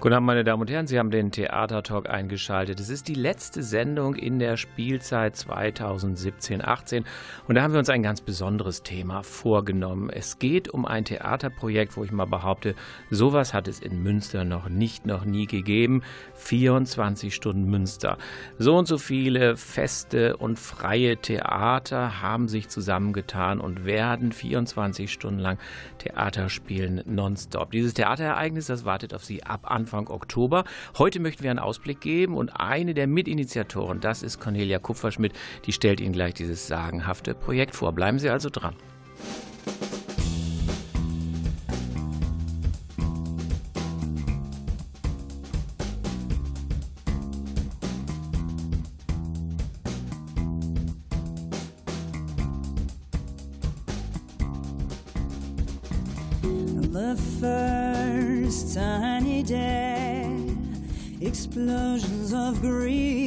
Guten Abend, meine Damen und Herren. Sie haben den Theatertalk eingeschaltet. Es ist die letzte Sendung in der Spielzeit 2017-18 und da haben wir uns ein ganz besonderes Thema vorgenommen. Es geht um ein Theaterprojekt, wo ich mal behaupte, sowas hat es in Münster noch nicht, noch nie gegeben. 24 Stunden Münster. So und so viele feste und freie Theater haben sich zusammengetan und werden 24 Stunden lang Theater spielen nonstop. Dieses Theaterereignis, das wartet auf Sie ab Anfang Anfang Oktober. Heute möchten wir einen Ausblick geben und eine der Mitinitiatoren, das ist Cornelia Kupferschmidt, die stellt Ihnen gleich dieses sagenhafte Projekt vor. Bleiben Sie also dran. Explosions of green,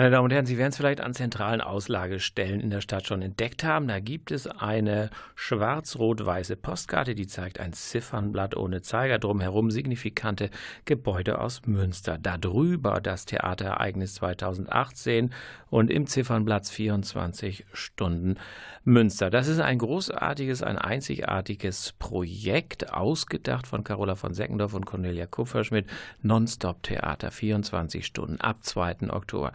Meine Damen und Herren, Sie werden es vielleicht an zentralen Auslagestellen in der Stadt schon entdeckt haben. Da gibt es eine schwarz-rot-weiße Postkarte, die zeigt ein Ziffernblatt ohne Zeiger, drumherum signifikante Gebäude aus Münster. Darüber das Theaterereignis 2018 und im Ziffernblatt 24 Stunden Münster. Das ist ein großartiges, ein einzigartiges Projekt, ausgedacht von Carola von Seckendorf und Cornelia Kupferschmidt. Nonstop-Theater, 24 Stunden ab 2. Oktober.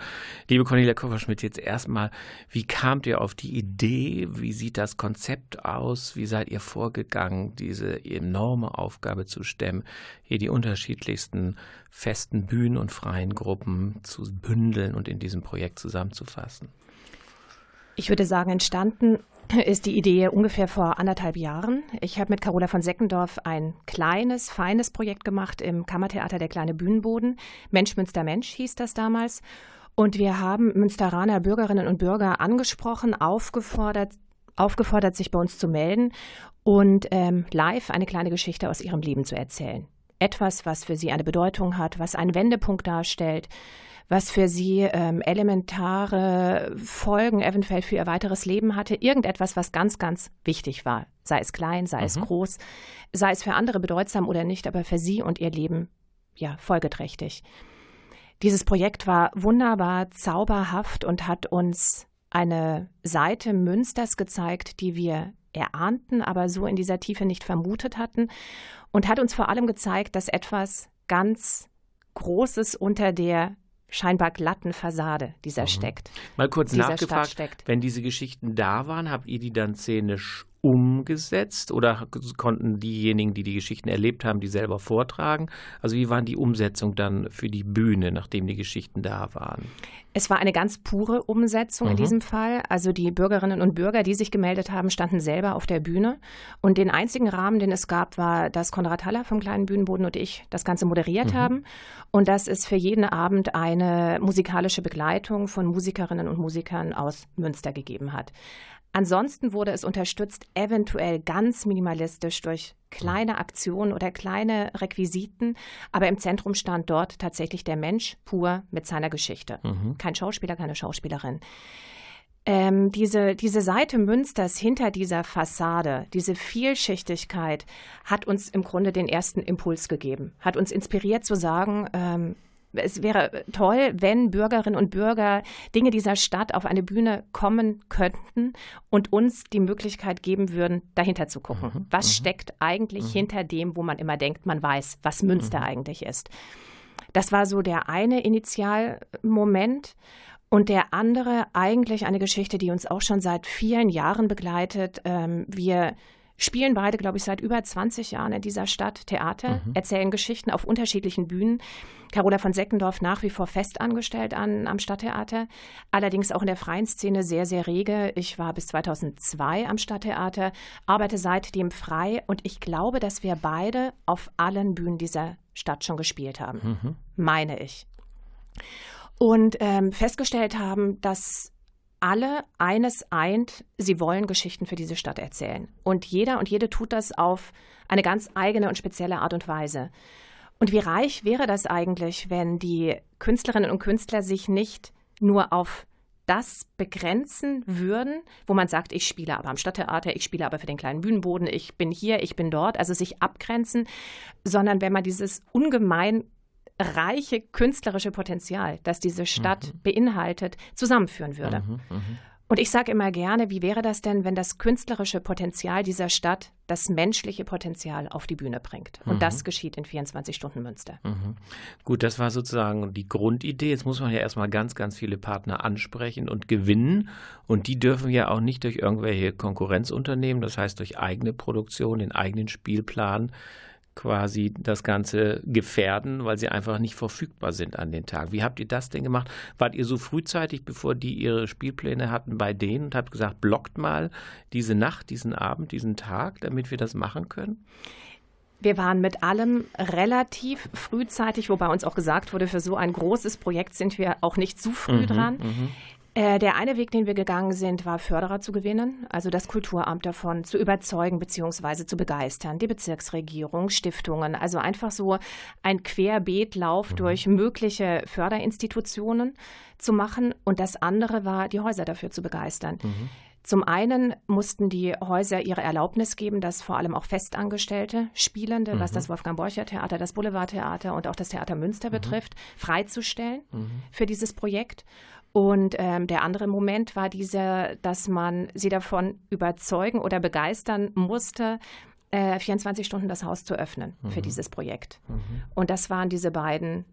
Liebe Cornelia Kupferschmidt, jetzt erstmal, wie kamt ihr auf die Idee? Wie sieht das Konzept aus? Wie seid ihr vorgegangen, diese enorme Aufgabe zu stemmen, hier die unterschiedlichsten festen Bühnen und freien Gruppen zu bündeln und in diesem Projekt zusammenzufassen? Ich würde sagen, entstanden ist die Idee ungefähr vor anderthalb Jahren. Ich habe mit Carola von Seckendorf ein kleines, feines Projekt gemacht im Kammertheater Der kleine Bühnenboden. Mensch, Münster, Mensch hieß das damals. Und wir haben Münsteraner Bürgerinnen und Bürger angesprochen, aufgefordert, aufgefordert, sich bei uns zu melden und ähm, live eine kleine Geschichte aus ihrem Leben zu erzählen. Etwas, was für sie eine Bedeutung hat, was einen Wendepunkt darstellt, was für sie ähm, elementare Folgen eventuell für ihr weiteres Leben hatte, irgendetwas, was ganz, ganz wichtig war, sei es klein, sei mhm. es groß, sei es für andere bedeutsam oder nicht, aber für sie und ihr Leben ja folgeträchtig. Dieses Projekt war wunderbar, zauberhaft und hat uns eine Seite Münsters gezeigt, die wir erahnten, aber so in dieser Tiefe nicht vermutet hatten und hat uns vor allem gezeigt, dass etwas ganz Großes unter der scheinbar glatten Fassade dieser mhm. steckt. Mal kurz nachgefragt, wenn diese Geschichten da waren, habt ihr die dann szenisch umgesetzt oder konnten diejenigen, die die Geschichten erlebt haben, die selber vortragen? Also wie waren die Umsetzung dann für die Bühne, nachdem die Geschichten da waren? Es war eine ganz pure Umsetzung mhm. in diesem Fall. Also die Bürgerinnen und Bürger, die sich gemeldet haben, standen selber auf der Bühne. Und den einzigen Rahmen, den es gab, war, dass Konrad Haller vom kleinen Bühnenboden und ich das Ganze moderiert mhm. haben. Und dass es für jeden Abend eine musikalische Begleitung von Musikerinnen und Musikern aus Münster gegeben hat. Ansonsten wurde es unterstützt, eventuell ganz minimalistisch durch kleine Aktionen oder kleine Requisiten, aber im Zentrum stand dort tatsächlich der Mensch pur mit seiner Geschichte. Mhm. Kein Schauspieler, keine Schauspielerin. Ähm, diese, diese Seite Münsters hinter dieser Fassade, diese Vielschichtigkeit hat uns im Grunde den ersten Impuls gegeben, hat uns inspiriert zu sagen, ähm, es wäre toll, wenn Bürgerinnen und Bürger Dinge dieser Stadt auf eine Bühne kommen könnten und uns die Möglichkeit geben würden, dahinter zu gucken. Mhm, was mhm. steckt eigentlich mhm. hinter dem, wo man immer denkt, man weiß, was Münster mhm. eigentlich ist. Das war so der eine Initialmoment. Und der andere eigentlich eine Geschichte, die uns auch schon seit vielen Jahren begleitet. Ähm, wir spielen beide, glaube ich, seit über 20 Jahren in dieser Stadt Theater, mhm. erzählen Geschichten auf unterschiedlichen Bühnen. Carola von Seckendorf nach wie vor fest angestellt an, am Stadttheater, allerdings auch in der freien Szene sehr, sehr rege. Ich war bis 2002 am Stadttheater, arbeite seitdem frei und ich glaube, dass wir beide auf allen Bühnen dieser Stadt schon gespielt haben, mhm. meine ich. Und ähm, festgestellt haben, dass alle eines eint, sie wollen Geschichten für diese Stadt erzählen. Und jeder und jede tut das auf eine ganz eigene und spezielle Art und Weise. Und wie reich wäre das eigentlich, wenn die Künstlerinnen und Künstler sich nicht nur auf das begrenzen würden, wo man sagt, ich spiele aber am Stadttheater, ich spiele aber für den kleinen Bühnenboden, ich bin hier, ich bin dort, also sich abgrenzen, sondern wenn man dieses ungemein reiche künstlerische Potenzial, das diese Stadt mhm. beinhaltet, zusammenführen würde. Mhm, mh. Und ich sage immer gerne, wie wäre das denn, wenn das künstlerische Potenzial dieser Stadt das menschliche Potenzial auf die Bühne bringt? Und mhm. das geschieht in 24 Stunden Münster. Mhm. Gut, das war sozusagen die Grundidee. Jetzt muss man ja erstmal ganz, ganz viele Partner ansprechen und gewinnen. Und die dürfen ja auch nicht durch irgendwelche Konkurrenzunternehmen, das heißt durch eigene Produktion, den eigenen Spielplan quasi das Ganze gefährden, weil sie einfach nicht verfügbar sind an den Tag. Wie habt ihr das denn gemacht? Wart ihr so frühzeitig, bevor die ihre Spielpläne hatten, bei denen und habt gesagt, blockt mal diese Nacht, diesen Abend, diesen Tag, damit wir das machen können? Wir waren mit allem relativ frühzeitig, wobei uns auch gesagt wurde, für so ein großes Projekt sind wir auch nicht zu früh mhm, dran. Mhm. Äh, der eine Weg, den wir gegangen sind, war Förderer zu gewinnen, also das Kulturamt davon zu überzeugen bzw. zu begeistern, die Bezirksregierung, Stiftungen, also einfach so ein Querbeetlauf mhm. durch mögliche Förderinstitutionen zu machen. Und das andere war, die Häuser dafür zu begeistern. Mhm. Zum einen mussten die Häuser ihre Erlaubnis geben, dass vor allem auch Festangestellte, Spielende, mhm. was das Wolfgang-Borcher-Theater, das Boulevardtheater und auch das Theater Münster mhm. betrifft, freizustellen mhm. für dieses Projekt. Und ähm, der andere Moment war dieser, dass man sie davon überzeugen oder begeistern musste, äh, 24 Stunden das Haus zu öffnen für mhm. dieses Projekt. Mhm. Und das waren diese beiden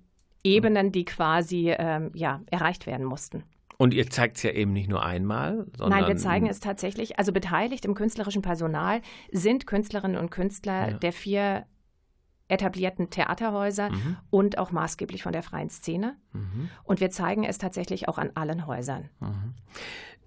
Ebenen, die quasi ähm, ja, erreicht werden mussten. Und ihr zeigt es ja eben nicht nur einmal, sondern. Nein, wir zeigen es tatsächlich. Also beteiligt im künstlerischen Personal sind Künstlerinnen und Künstler ja. der vier etablierten Theaterhäuser mhm. und auch maßgeblich von der freien Szene. Mhm. Und wir zeigen es tatsächlich auch an allen Häusern. Mhm.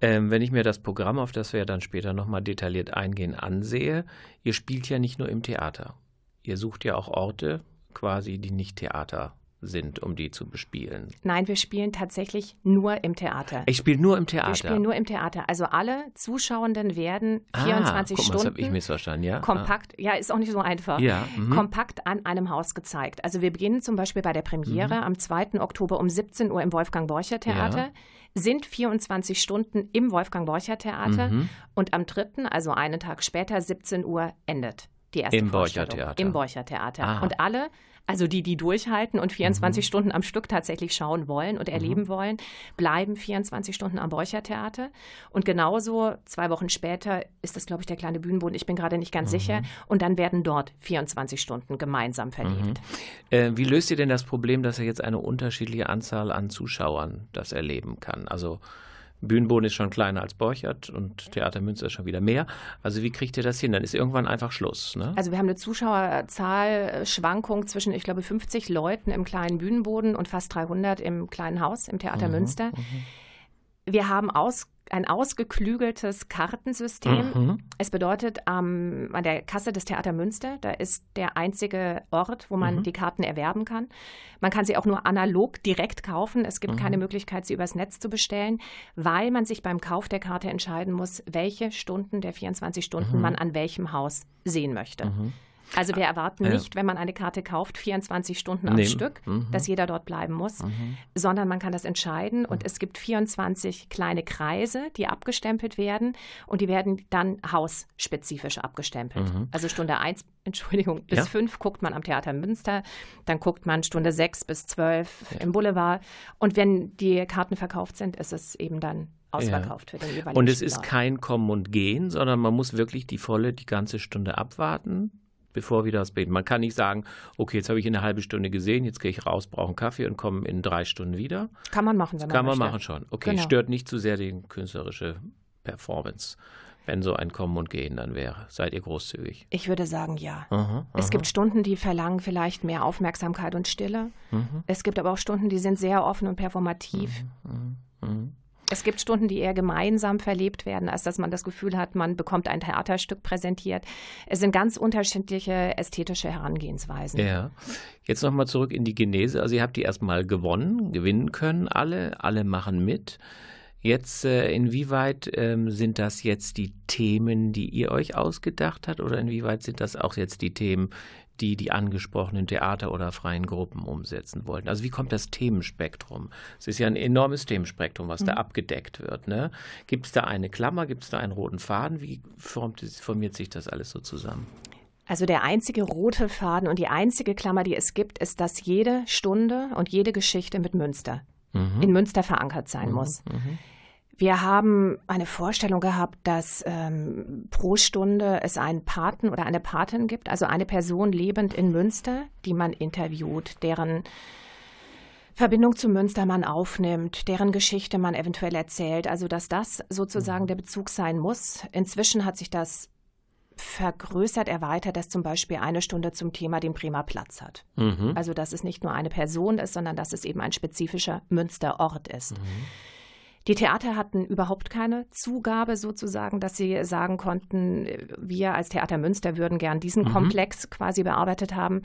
Ähm, wenn ich mir das Programm, auf das wir ja dann später nochmal detailliert eingehen, ansehe, ihr spielt ja nicht nur im Theater. Ihr sucht ja auch Orte quasi, die nicht Theater sind, um die zu bespielen. Nein, wir spielen tatsächlich nur im Theater. Ich spiele nur im Theater. Wir spielen nur im Theater. Also alle Zuschauenden werden 24 ah, guck mal, Stunden. Das ich missverstanden, ja. Kompakt, ah. ja, ist auch nicht so einfach. Ja, mhm. kompakt an einem Haus gezeigt. Also wir beginnen zum Beispiel bei der Premiere mhm. am 2. Oktober um 17 Uhr im Wolfgang Borcher Theater. Ja. Sind 24 Stunden im Wolfgang Borcher Theater mhm. und am 3., also einen Tag später, 17 Uhr endet die erste Im Borcher Theater. Im Borcher Theater. Ah. Und alle also die, die durchhalten und 24 mhm. Stunden am Stück tatsächlich schauen wollen und erleben mhm. wollen, bleiben 24 Stunden am Borcher-Theater. Und genauso zwei Wochen später ist das, glaube ich, der kleine Bühnenboden. Ich bin gerade nicht ganz mhm. sicher. Und dann werden dort 24 Stunden gemeinsam verlebt. Mhm. Äh, wie löst ihr denn das Problem, dass er jetzt eine unterschiedliche Anzahl an Zuschauern das erleben kann? Also Bühnenboden ist schon kleiner als Borchert und Theater Münster ist schon wieder mehr. Also wie kriegt ihr das hin? Dann ist irgendwann einfach Schluss. Ne? Also wir haben eine Zuschauerzahlschwankung zwischen, ich glaube, 50 Leuten im kleinen Bühnenboden und fast 300 im kleinen Haus im Theater mhm, Münster. Mhm. Wir haben aus ein ausgeklügeltes Kartensystem. Mhm. Es bedeutet, ähm, an der Kasse des Theater Münster, da ist der einzige Ort, wo man mhm. die Karten erwerben kann. Man kann sie auch nur analog direkt kaufen. Es gibt mhm. keine Möglichkeit, sie übers Netz zu bestellen, weil man sich beim Kauf der Karte entscheiden muss, welche Stunden der 24 Stunden mhm. man an welchem Haus sehen möchte. Also wir erwarten ja. nicht, wenn man eine Karte kauft, 24 Stunden am Nehmen. Stück, mhm. dass jeder dort bleiben muss, mhm. sondern man kann das entscheiden und mhm. es gibt 24 kleine Kreise, die abgestempelt werden und die werden dann hausspezifisch abgestempelt. Mhm. Also Stunde 1, Entschuldigung, bis ja. 5 guckt man am Theater Münster, dann guckt man Stunde 6 bis 12 ja. im Boulevard und wenn die Karten verkauft sind, ist es eben dann ausverkauft ja. für den jeweiligen Und es ist kein Kommen und Gehen, sondern man muss wirklich die volle, die ganze Stunde abwarten bevor wieder das Beten. Man kann nicht sagen, okay, jetzt habe ich eine halbe Stunde gesehen, jetzt gehe ich raus, brauche einen Kaffee und komme in drei Stunden wieder. Kann man machen, wenn man Kann man möchte. machen schon. Okay, genau. stört nicht zu sehr die künstlerische Performance. Wenn so ein Kommen und Gehen dann wäre. Seid ihr großzügig? Ich würde sagen, ja. Aha, aha. Es gibt Stunden, die verlangen vielleicht mehr Aufmerksamkeit und Stille. Mhm. Es gibt aber auch Stunden, die sind sehr offen und performativ. Mhm. Mhm. Es gibt Stunden, die eher gemeinsam verlebt werden, als dass man das Gefühl hat, man bekommt ein Theaterstück präsentiert. Es sind ganz unterschiedliche ästhetische Herangehensweisen. Ja. Jetzt nochmal zurück in die Genese. Also ihr habt die erstmal gewonnen, gewinnen können, alle, alle machen mit. Jetzt, äh, inwieweit ähm, sind das jetzt die Themen, die ihr euch ausgedacht habt, oder inwieweit sind das auch jetzt die Themen, die die angesprochenen Theater- oder freien Gruppen umsetzen wollten. Also wie kommt das Themenspektrum? Es ist ja ein enormes Themenspektrum, was mhm. da abgedeckt wird. Ne? Gibt es da eine Klammer, gibt es da einen roten Faden? Wie formt, formiert sich das alles so zusammen? Also der einzige rote Faden und die einzige Klammer, die es gibt, ist, dass jede Stunde und jede Geschichte mit Münster mhm. in Münster verankert sein mhm. muss. Mhm. Wir haben eine Vorstellung gehabt, dass ähm, pro Stunde es einen Paten oder eine Patin gibt, also eine Person lebend in Münster, die man interviewt, deren Verbindung zu Münster man aufnimmt, deren Geschichte man eventuell erzählt. Also dass das sozusagen mhm. der Bezug sein muss. Inzwischen hat sich das vergrößert, erweitert, dass zum Beispiel eine Stunde zum Thema den Bremer Platz hat. Mhm. Also dass es nicht nur eine Person ist, sondern dass es eben ein spezifischer Münsterort ist. Mhm. Die Theater hatten überhaupt keine Zugabe sozusagen, dass sie sagen konnten, wir als Theater Münster würden gern diesen mhm. Komplex quasi bearbeitet haben.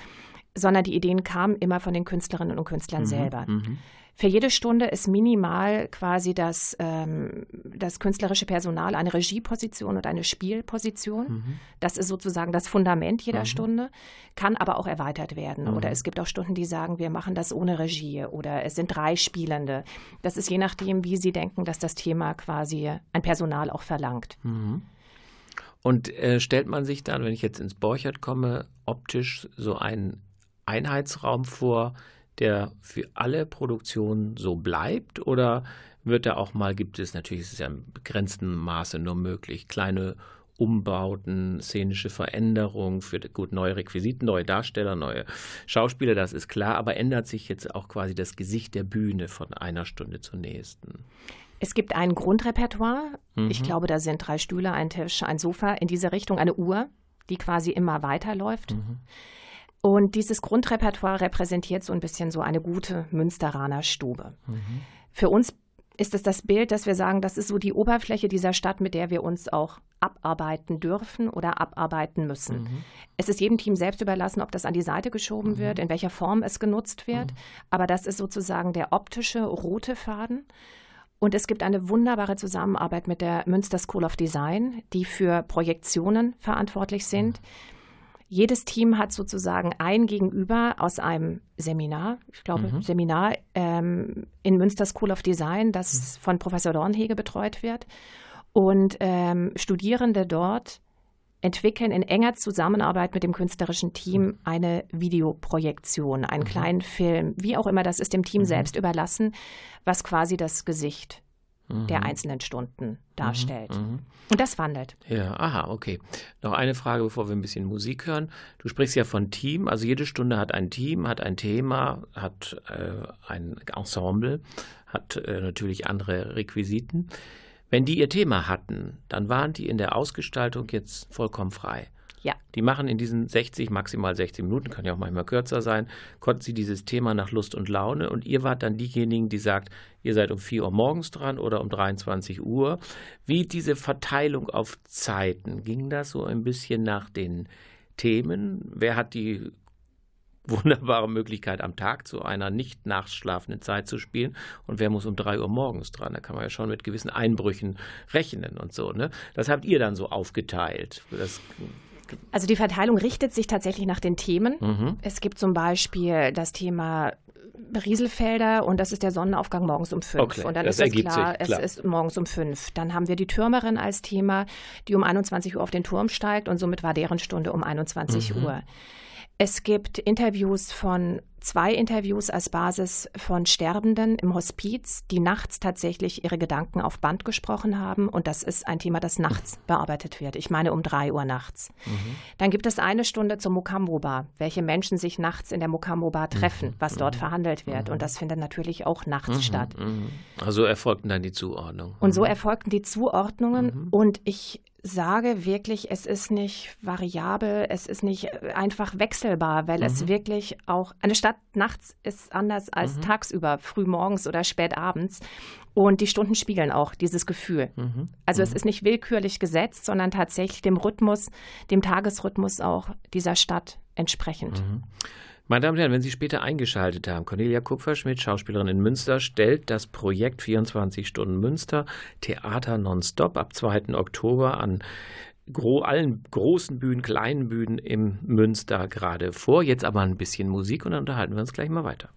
sondern die Ideen kamen immer von den Künstlerinnen und Künstlern mhm. selber. Mhm. Für jede Stunde ist minimal quasi das, ähm, das künstlerische Personal eine Regieposition und eine Spielposition. Mhm. Das ist sozusagen das Fundament jeder mhm. Stunde, kann aber auch erweitert werden. Mhm. Oder es gibt auch Stunden, die sagen, wir machen das ohne Regie oder es sind drei Spielende. Das ist je nachdem, wie Sie denken, dass das Thema quasi ein Personal auch verlangt. Mhm. Und äh, stellt man sich dann, wenn ich jetzt ins Borchert komme, optisch so einen Einheitsraum vor, der für alle Produktionen so bleibt? Oder wird da auch mal, gibt es natürlich, ist es ja im begrenzten Maße nur möglich, kleine Umbauten, szenische Veränderungen für gut neue Requisiten, neue Darsteller, neue Schauspieler, das ist klar, aber ändert sich jetzt auch quasi das Gesicht der Bühne von einer Stunde zur nächsten? Es gibt ein Grundrepertoire. Mhm. Ich glaube, da sind drei Stühle, ein Tisch, ein Sofa, in diese Richtung eine Uhr, die quasi immer weiterläuft. Mhm. Und dieses Grundrepertoire repräsentiert so ein bisschen so eine gute Münsteraner Stube. Mhm. Für uns ist es das Bild, dass wir sagen, das ist so die Oberfläche dieser Stadt, mit der wir uns auch abarbeiten dürfen oder abarbeiten müssen. Mhm. Es ist jedem Team selbst überlassen, ob das an die Seite geschoben mhm. wird, in welcher Form es genutzt wird. Mhm. Aber das ist sozusagen der optische rote Faden. Und es gibt eine wunderbare Zusammenarbeit mit der Münster School of Design, die für Projektionen verantwortlich sind. Mhm. Jedes Team hat sozusagen ein Gegenüber aus einem Seminar, ich glaube mhm. Seminar ähm, in Münster School of Design, das mhm. von Professor Dornhege betreut wird. Und ähm, Studierende dort entwickeln in enger Zusammenarbeit mit dem künstlerischen Team mhm. eine Videoprojektion, einen mhm. kleinen Film, wie auch immer, das ist dem Team mhm. selbst überlassen, was quasi das Gesicht der mhm. einzelnen Stunden darstellt. Mhm. Und das wandelt. Ja, aha, okay. Noch eine Frage, bevor wir ein bisschen Musik hören. Du sprichst ja von Team, also jede Stunde hat ein Team, hat ein Thema, hat äh, ein Ensemble, hat äh, natürlich andere Requisiten. Wenn die ihr Thema hatten, dann waren die in der Ausgestaltung jetzt vollkommen frei. Ja. Die machen in diesen 60, maximal 60 Minuten, kann ja auch manchmal kürzer sein, konnten sie dieses Thema nach Lust und Laune und ihr wart dann diejenigen, die sagt, ihr seid um 4 Uhr morgens dran oder um 23 Uhr. Wie diese Verteilung auf Zeiten, ging das so ein bisschen nach den Themen? Wer hat die wunderbare Möglichkeit, am Tag zu einer nicht nachschlafenden Zeit zu spielen. Und wer muss um drei Uhr morgens dran? Da kann man ja schon mit gewissen Einbrüchen rechnen und so. Ne? Das habt ihr dann so aufgeteilt. Das also die Verteilung richtet sich tatsächlich nach den Themen. Mhm. Es gibt zum Beispiel das Thema Rieselfelder und das ist der Sonnenaufgang morgens um fünf. Okay, und dann ist es klar, klar, es ist morgens um fünf. Dann haben wir die Türmerin als Thema, die um 21 Uhr auf den Turm steigt und somit war deren Stunde um 21 mhm. Uhr. Es gibt Interviews von zwei Interviews als Basis von Sterbenden im Hospiz, die nachts tatsächlich ihre Gedanken auf Band gesprochen haben. Und das ist ein Thema, das nachts bearbeitet wird. Ich meine um drei Uhr nachts. Mhm. Dann gibt es eine Stunde zum Mokambo-Bar, welche Menschen sich nachts in der Mokambo-Bar treffen, mhm. was dort mhm. verhandelt wird. Und das findet natürlich auch nachts mhm. statt. Mhm. Also erfolgten dann die Zuordnungen. Und so mhm. erfolgten die Zuordnungen. Und ich sage wirklich, es ist nicht variabel, es ist nicht einfach wechselbar, weil mhm. es wirklich auch, eine Stadt nachts ist anders als mhm. tagsüber, früh morgens oder spät abends. Und die Stunden spiegeln auch dieses Gefühl. Mhm. Also es mhm. ist nicht willkürlich gesetzt, sondern tatsächlich dem Rhythmus, dem Tagesrhythmus auch dieser Stadt entsprechend. Mhm. Meine Damen und Herren, wenn Sie später eingeschaltet haben, Cornelia Kupferschmidt, Schauspielerin in Münster, stellt das Projekt 24 Stunden Münster, Theater nonstop ab 2. Oktober an gro allen großen Bühnen, kleinen Bühnen im Münster gerade vor. Jetzt aber ein bisschen Musik und dann unterhalten wir uns gleich mal weiter.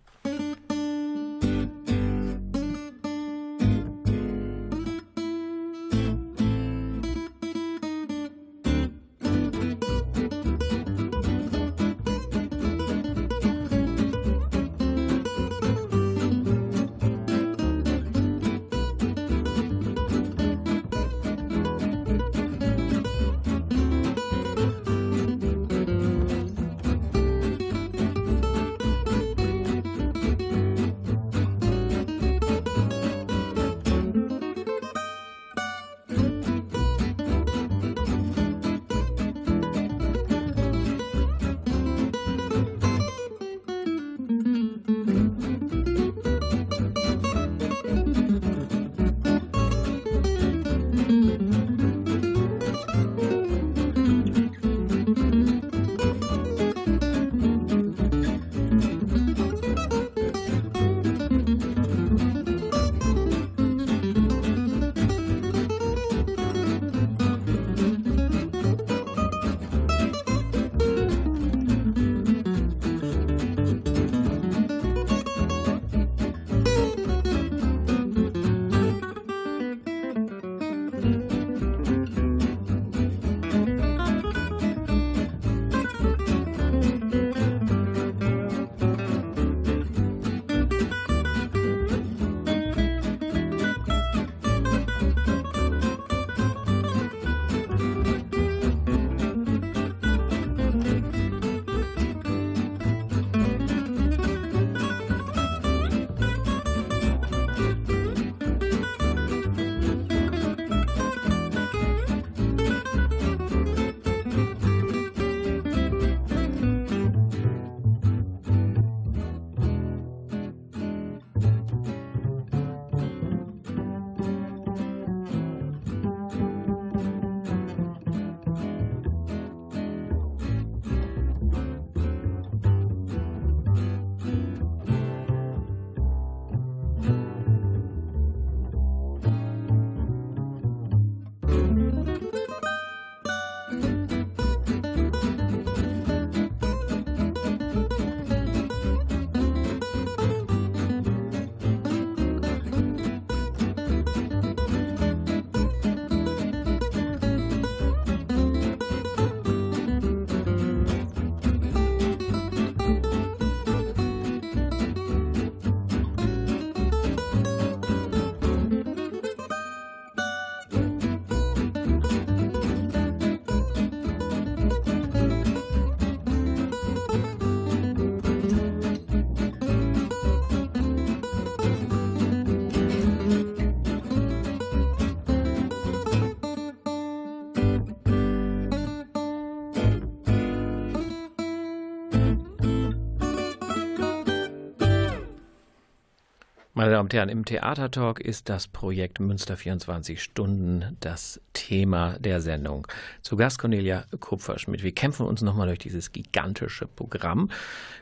Meine Damen und Herren, im Theatertalk ist das Projekt Münster 24 Stunden das Thema der Sendung. Zu Gast Cornelia Kupferschmidt. Wir kämpfen uns nochmal durch dieses gigantische Programm.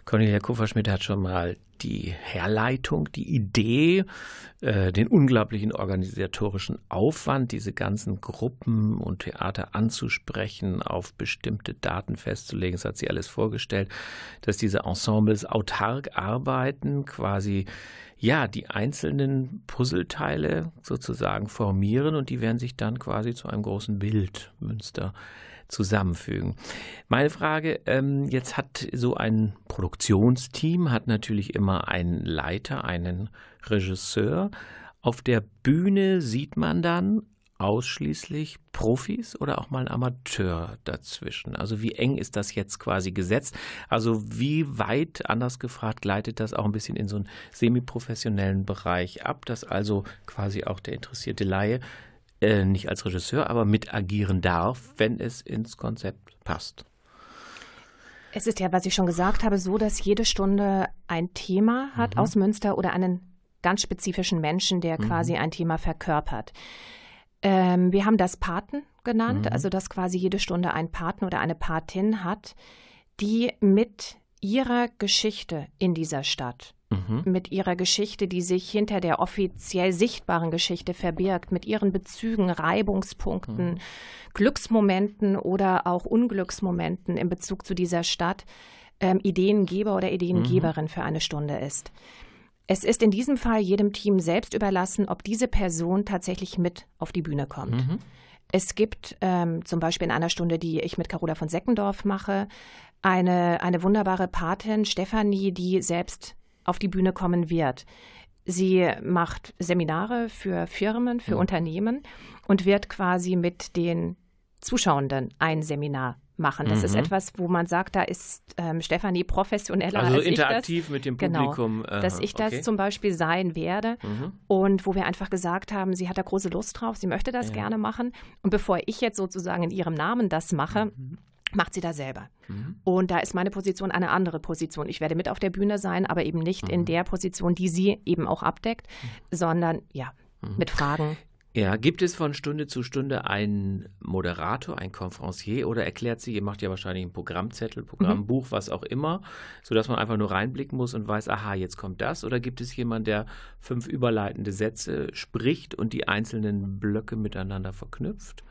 Cornelia Kupferschmidt hat schon mal die Herleitung, die Idee, äh, den unglaublichen organisatorischen Aufwand, diese ganzen Gruppen und Theater anzusprechen, auf bestimmte Daten festzulegen. Das hat sie alles vorgestellt, dass diese Ensembles autark arbeiten, quasi ja, die einzelnen Puzzleteile sozusagen formieren und die werden sich dann quasi zu einem großen Bild Münster zusammenfügen. Meine Frage, ähm, jetzt hat so ein Produktionsteam, hat natürlich immer einen Leiter, einen Regisseur. Auf der Bühne sieht man dann ausschließlich Profis oder auch mal ein Amateur dazwischen? Also wie eng ist das jetzt quasi gesetzt? Also wie weit, anders gefragt, gleitet das auch ein bisschen in so einen semiprofessionellen Bereich ab, dass also quasi auch der interessierte Laie äh, nicht als Regisseur, aber mit agieren darf, wenn es ins Konzept passt? Es ist ja, was ich schon gesagt habe, so, dass jede Stunde ein Thema hat mhm. aus Münster oder einen ganz spezifischen Menschen, der mhm. quasi ein Thema verkörpert. Ähm, wir haben das Paten genannt, mhm. also dass quasi jede Stunde ein Paten oder eine Patin hat, die mit ihrer Geschichte in dieser Stadt, mhm. mit ihrer Geschichte, die sich hinter der offiziell sichtbaren Geschichte verbirgt, mit ihren Bezügen, Reibungspunkten, mhm. Glücksmomenten oder auch Unglücksmomenten in Bezug zu dieser Stadt, ähm, Ideengeber oder Ideengeberin mhm. für eine Stunde ist. Es ist in diesem Fall jedem Team selbst überlassen, ob diese Person tatsächlich mit auf die Bühne kommt. Mhm. Es gibt ähm, zum Beispiel in einer Stunde, die ich mit Carola von Seckendorf mache, eine, eine wunderbare Patin, Stefanie, die selbst auf die Bühne kommen wird. Sie macht Seminare für Firmen, für ja. Unternehmen und wird quasi mit den Zuschauenden ein Seminar machen. Das mhm. ist etwas, wo man sagt, da ist ähm, Stefanie professioneller also als interaktiv ich das. mit dem genau. Publikum. Genau, dass ich das okay. zum Beispiel sein werde mhm. und wo wir einfach gesagt haben, sie hat da große Lust drauf, sie möchte das ja. gerne machen und bevor ich jetzt sozusagen in ihrem Namen das mache, mhm. macht sie da selber. Mhm. Und da ist meine Position eine andere Position. Ich werde mit auf der Bühne sein, aber eben nicht in mhm. der Position, die sie eben auch abdeckt, mhm. sondern ja, mit Fragen. Ja, gibt es von Stunde zu Stunde einen Moderator, einen Konferencier oder erklärt sie, ihr macht ja wahrscheinlich einen Programmzettel, Programmbuch, mhm. was auch immer, sodass man einfach nur reinblicken muss und weiß, aha, jetzt kommt das? Oder gibt es jemanden, der fünf überleitende Sätze spricht und die einzelnen Blöcke miteinander verknüpft?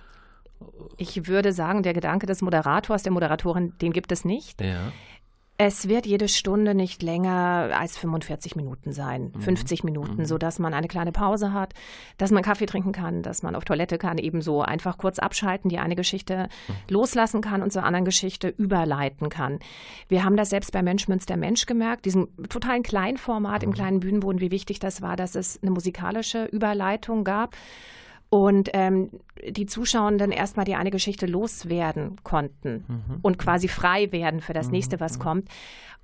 Ich würde sagen, der Gedanke des Moderators, der Moderatorin, den gibt es nicht. Ja. Es wird jede Stunde nicht länger als 45 Minuten sein, mhm. 50 Minuten, mhm. sodass man eine kleine Pause hat, dass man Kaffee trinken kann, dass man auf Toilette kann, ebenso einfach kurz abschalten, die eine Geschichte mhm. loslassen kann und zur anderen Geschichte überleiten kann. Wir haben das selbst bei Mensch Münster Mensch gemerkt, diesem totalen Kleinformat im mhm. kleinen Bühnenboden, wie wichtig das war, dass es eine musikalische Überleitung gab und ähm, die Zuschauenden erstmal die eine Geschichte loswerden konnten mhm. und quasi frei werden für das mhm. nächste, was mhm. kommt.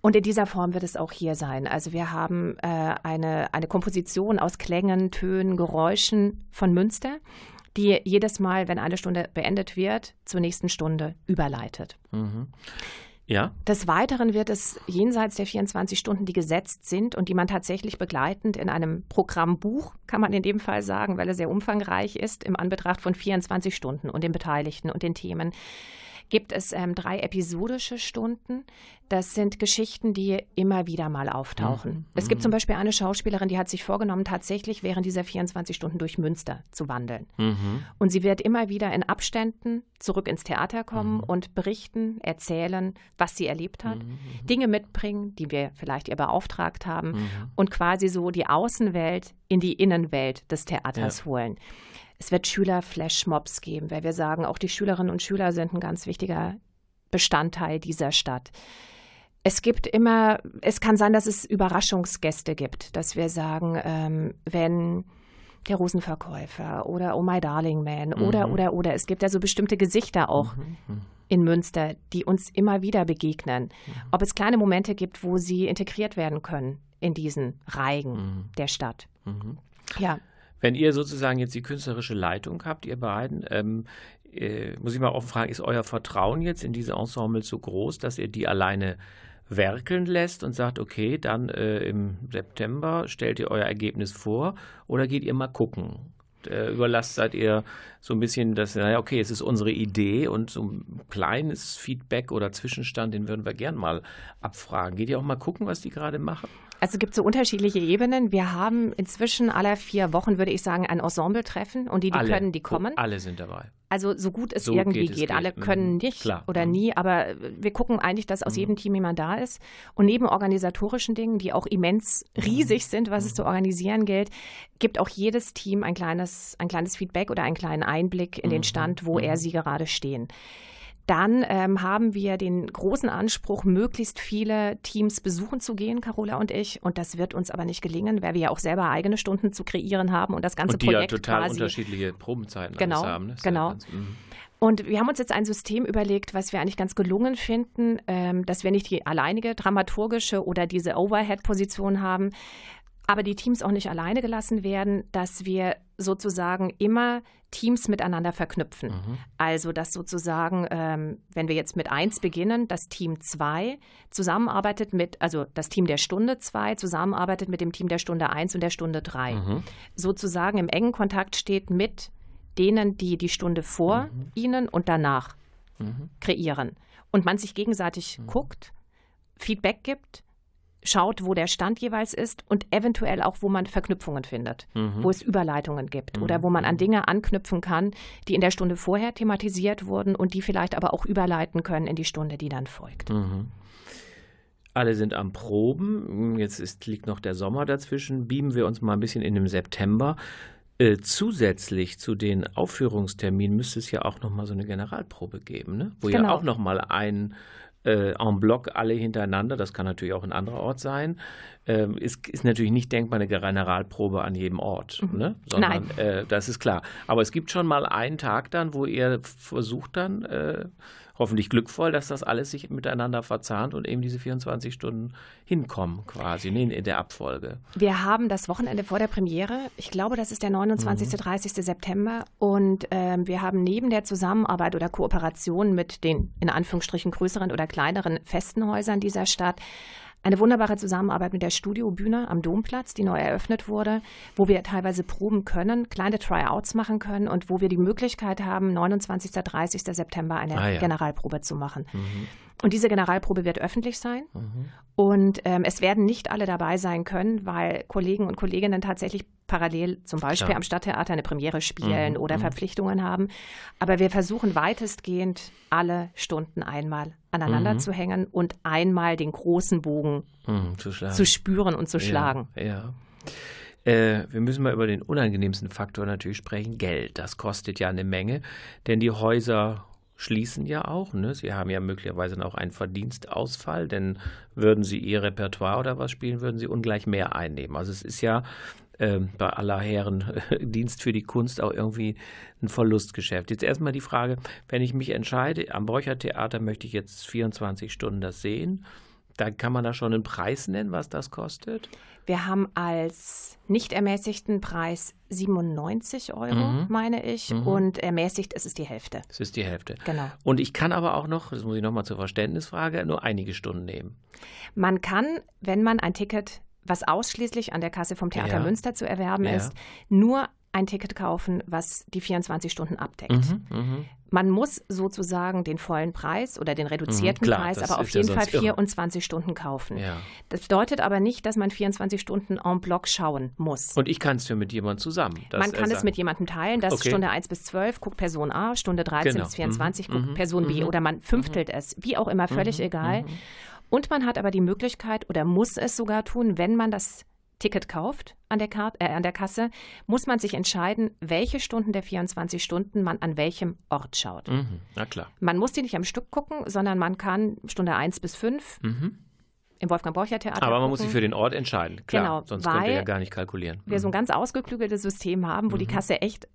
Und in dieser Form wird es auch hier sein. Also wir haben äh, eine, eine Komposition aus Klängen, Tönen, Geräuschen von Münster, die jedes Mal, wenn eine Stunde beendet wird, zur nächsten Stunde überleitet. Ja. Des Weiteren wird es jenseits der 24 Stunden, die gesetzt sind und die man tatsächlich begleitend in einem Programmbuch, kann man in dem Fall sagen, weil er sehr umfangreich ist, im Anbetracht von 24 Stunden und den Beteiligten und den Themen, gibt es ähm, drei episodische Stunden. Das sind Geschichten, die immer wieder mal auftauchen. Mhm. Es gibt zum Beispiel eine Schauspielerin, die hat sich vorgenommen, tatsächlich während dieser 24 Stunden durch Münster zu wandeln. Mhm. Und sie wird immer wieder in Abständen zurück ins Theater kommen mhm. und berichten, erzählen, was sie erlebt hat, mhm. Dinge mitbringen, die wir vielleicht ihr beauftragt haben mhm. und quasi so die Außenwelt in die Innenwelt des Theaters ja. holen. Es wird Schüler-Flashmobs geben, weil wir sagen, auch die Schülerinnen und Schüler sind ein ganz wichtiger Bestandteil dieser Stadt. Es gibt immer, es kann sein, dass es Überraschungsgäste gibt, dass wir sagen, ähm, wenn der Rosenverkäufer oder Oh My Darling Man mhm. oder, oder, oder. Es gibt ja so bestimmte Gesichter auch mhm. mhm. in Münster, die uns immer wieder begegnen. Mhm. Ob es kleine Momente gibt, wo sie integriert werden können in diesen Reigen mhm. der Stadt. Mhm. Ja. Wenn ihr sozusagen jetzt die künstlerische Leitung habt, ihr beiden, ähm, äh, muss ich mal offen fragen, ist euer Vertrauen jetzt in diese Ensemble so groß, dass ihr die alleine werkeln lässt und sagt, okay, dann äh, im September stellt ihr euer Ergebnis vor oder geht ihr mal gucken? Äh, überlasst seid ihr so ein bisschen das, naja, okay, es ist unsere Idee und so ein kleines Feedback oder Zwischenstand, den würden wir gern mal abfragen. Geht ihr auch mal gucken, was die gerade machen? Also es gibt so unterschiedliche Ebenen. Wir haben inzwischen alle vier Wochen, würde ich sagen, ein Ensemble-Treffen und die, die alle, können, die kommen. Alle sind dabei. Also so gut es So irgendwie geht geht. es Alle geht. können Mhm. nicht Klar. oder Mhm. nie, aber wir gucken eigentlich, dass aus jedem Team jemand da ist. Und neben organisatorischen Dingen, die auch immens Mhm. riesig sind, was es zu organisieren gilt, gibt auch jedes Team ein kleines, ein kleines Feedback oder einen kleinen Einblick in den Mhm. Stand, wo er sie gerade stehen. Dann ähm, haben wir den großen Anspruch, möglichst viele Teams besuchen zu gehen, Carola und ich. Und das wird uns aber nicht gelingen, weil wir ja auch selber eigene Stunden zu kreieren haben und das ganze Und die Projekt ja total quasi unterschiedliche Probenzeiten Genau, haben. Ne? Genau. ganz- mhm. und wir haben uns jetzt ein System überlegt, was wir eigentlich ganz gelungen finden, ähm, dass wir nicht die alleinige dramaturgische oder diese Overhead-Position haben, aber die Teams auch nicht alleine gelassen werden, dass wir sozusagen immer Teams miteinander verknüpfen. Mhm. Also dass sozusagen, ähm, wenn wir jetzt mit eins beginnen, das Team 2 zusammenarbeitet mit, also das Team der Stunde 2 zusammenarbeitet mit dem Team der Stunde 1 und der Stunde 3 Mhm. sozusagen im engen Kontakt steht mit denen, die die Stunde vor ihnen und danach Mhm. kreieren. Und man sich gegenseitig guckt, Feedback gibt, schaut, wo der Stand jeweils ist und eventuell auch, wo man Verknüpfungen findet, Mhm. wo es Überleitungen gibt oder wo man an Dinge anknüpfen kann, die in der Stunde vorher thematisiert wurden und die vielleicht aber auch überleiten können in die Stunde, die dann folgt. Mhm. Alle sind am Proben. Jetzt ist, liegt noch der Sommer dazwischen. Beamen wir uns mal ein bisschen in den September. Äh, zusätzlich zu den Aufführungsterminen müsste es ja auch noch mal so eine Generalprobe geben, ne? wo ja Genau. auch noch mal ein äh, en bloc alle hintereinander, das kann natürlich auch ein anderer Ort sein, ähm, ist, ist natürlich nicht denkbar eine Generalprobe an jedem Ort, ne? sondern Mhm. Nein. Äh, das ist klar. Aber es gibt schon mal einen Tag dann, wo ihr versucht dann, äh, hoffentlich glückvoll, dass das alles sich miteinander verzahnt und eben diese 24 Stunden hinkommen quasi in, in der Abfolge. Wir haben das Wochenende vor der Premiere. Ich glaube, das ist der 29. 30. September. Und ähm, wir haben neben der Zusammenarbeit oder Kooperation mit den in Anführungsstrichen größeren oder kleineren festen Häusern dieser Stadt eine wunderbare Zusammenarbeit mit der Studiobühne am Domplatz, die neu eröffnet wurde, wo wir teilweise proben können, kleine Tryouts machen können und wo wir die Möglichkeit haben, 29. 30. September eine Ah ja. Generalprobe zu machen. Und diese Generalprobe wird öffentlich sein. Und ähm, es werden nicht alle dabei sein können, weil Kollegen und Kolleginnen tatsächlich parallel zum Beispiel Klar. am Stadttheater eine Premiere spielen Mhm, oder mhm. Verpflichtungen haben. Aber wir versuchen weitestgehend alle Stunden einmal aneinander Mhm. zu hängen und einmal den großen Bogen Mhm, zu schlagen. zu spüren und zu schlagen. Ja. ja. Äh, wir müssen mal über den unangenehmsten Faktor natürlich sprechen. Geld. Das kostet ja eine Menge, denn die Häuser schließen ja auch. Ne? Sie haben ja möglicherweise auch einen Verdienstausfall, denn würden sie ihr Repertoire oder was spielen, würden sie ungleich mehr einnehmen. Also es ist ja ähm, bei aller Herren Dienst für die Kunst auch irgendwie ein Verlustgeschäft. Jetzt erstmal die Frage, wenn ich mich entscheide, am Borcher Theater möchte ich jetzt 24 Stunden das sehen, dann kann man da schon einen Preis nennen, was das kostet? Wir haben als nicht ermäßigten Preis 97 Euro, Mhm. meine ich, Mhm. und ermäßigt ist es die Hälfte. Das ist die Hälfte. Genau. Und ich kann aber auch noch, das muss ich nochmal zur Verständnisfrage, nur einige Stunden nehmen. Man kann, wenn man ein Ticket, was ausschließlich an der Kasse vom Theater Ja. Münster zu erwerben Ja. ist, nur ein Ticket kaufen, was die 24 Stunden abdeckt. Mhm. Man muss sozusagen den vollen Preis oder den reduzierten Mhm, klar, Preis, aber auf ist ja jeden Fall sonst irre. 24 Stunden kaufen. Ja. Das bedeutet aber nicht, dass man 24 Stunden en bloc schauen muss. Und ich kann es ja mit jemandem zusammen. Man kann es mit jemandem teilen, dass Okay. Stunde 1 bis 12 guckt Person A, Stunde 13 Genau. bis 24 Mhm. guckt Mhm. Person B Mhm. oder man fünftelt es, wie auch immer, völlig egal. Und man hat aber die Möglichkeit oder muss es sogar tun, wenn man das Ticket kauft an der, Karte, äh, an der Kasse, muss man sich entscheiden, welche Stunden der 24 Stunden man an welchem Ort schaut. Mhm. Na klar. Man muss die nicht am Stück gucken, sondern man kann Stunde 1 bis 5 Mhm. im Wolfgang-Borcher-Theater Aber man gucken. muss sich für den Ort entscheiden. Klar, Genau, sonst könnt ihr weil ja gar nicht kalkulieren. wir so ein Mhm. ganz ausgeklügeltes System haben, wo die Kasse echt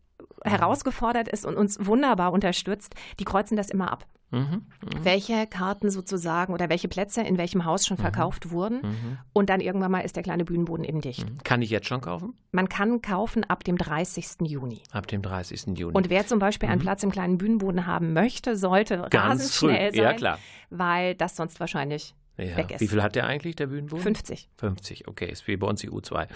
herausgefordert ist und uns wunderbar unterstützt, die kreuzen das immer ab. Mhm. Welche Karten sozusagen oder welche Plätze in welchem Haus schon verkauft wurden. Mhm. Und dann irgendwann mal ist der kleine Bühnenboden eben dicht. Kann ich jetzt schon kaufen? Man kann kaufen ab dem 30. Juni. Ab dem 30. Juni. Und wer zum Beispiel einen Platz im kleinen Bühnenboden haben möchte, sollte Ganz rasend schnell früh. sein, Ja, klar. weil das sonst wahrscheinlich Ja. weg ist. Wie viel hat der eigentlich, der Bühnenboden? 50. 50, okay, ist wie bei uns die U2.